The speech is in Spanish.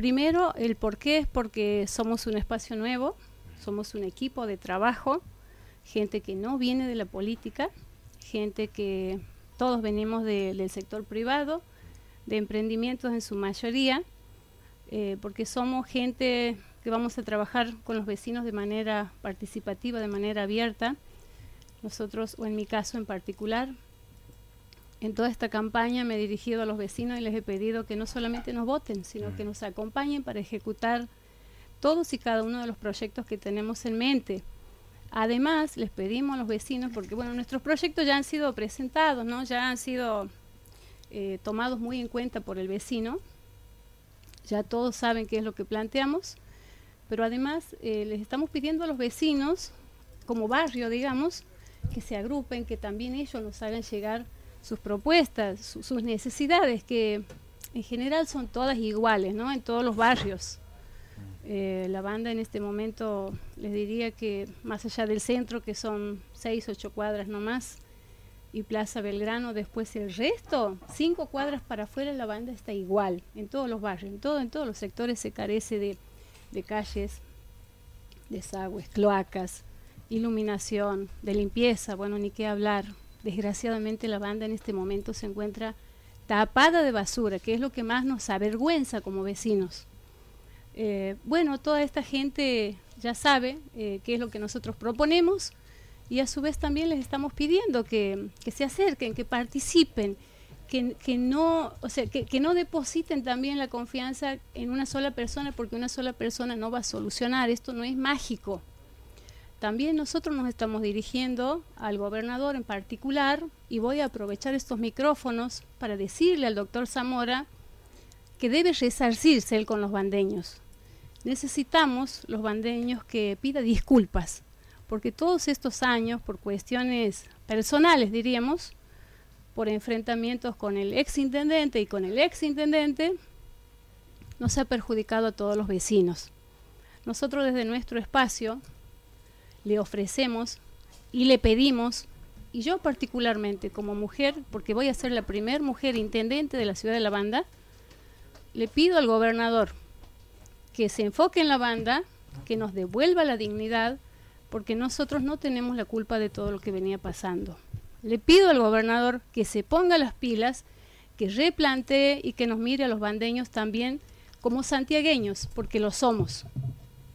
primero, el por qué es porque somos un espacio nuevo, somos un equipo de trabajo, gente que no viene de la política, gente que todos venimos del sector privado, de emprendimientos en su mayoría, eh, porque somos gente que vamos a trabajar con los vecinos de manera participativa, de manera abierta. Nosotros, o en mi caso en particular, en toda esta campaña me he dirigido a los vecinos y les he pedido que no solamente nos voten, sino que nos acompañen para ejecutar todos y cada uno de los proyectos que tenemos en mente. Además, les pedimos a los vecinos, porque bueno, nuestros proyectos ya han sido presentados, ¿no? ya han sido eh, tomados muy en cuenta por el vecino, ya todos saben qué es lo que planteamos, pero además eh, les estamos pidiendo a los vecinos, como barrio, digamos, que se agrupen, que también ellos nos hagan llegar sus propuestas, sus necesidades, que en general son todas iguales, ¿no? En todos los barrios. Eh, la banda en este momento les diría que más allá del centro, que son seis, ocho cuadras nomás, y Plaza Belgrano, después el resto, cinco cuadras para afuera la banda está igual, en todos los barrios, en, todo, en todos los sectores se carece de, de calles, desagües, cloacas, iluminación, de limpieza, bueno, ni qué hablar, desgraciadamente la banda en este momento se encuentra tapada de basura, que es lo que más nos avergüenza como vecinos. Eh, bueno, toda esta gente ya sabe eh, qué es lo que nosotros proponemos y a su vez también les estamos pidiendo que, se acerquen, que participen, que, no, o sea, que, que, no depositen también la confianza en una sola persona porque una sola persona no va a solucionar, esto no es mágico. También nosotros nos estamos dirigiendo al gobernador en particular y voy a aprovechar estos micrófonos para decirle al doctor Zamora que debe resarcirse él con los bandeños. Necesitamos los bandeños que pida disculpas, porque todos estos años, por cuestiones personales diríamos, por enfrentamientos con el ex intendente y con el ex intendente, nos ha perjudicado a todos los vecinos. Nosotros desde nuestro espacio le ofrecemos y le pedimos, y yo particularmente como mujer, porque voy a ser la primera mujer intendente de la ciudad de La Banda, le pido al gobernador que se enfoque en la banda, que nos devuelva la dignidad, porque nosotros no tenemos la culpa de todo lo que venía pasando. Le pido al gobernador que se ponga las pilas, que replantee y que nos mire a los bandeños también como santiagueños, porque lo somos.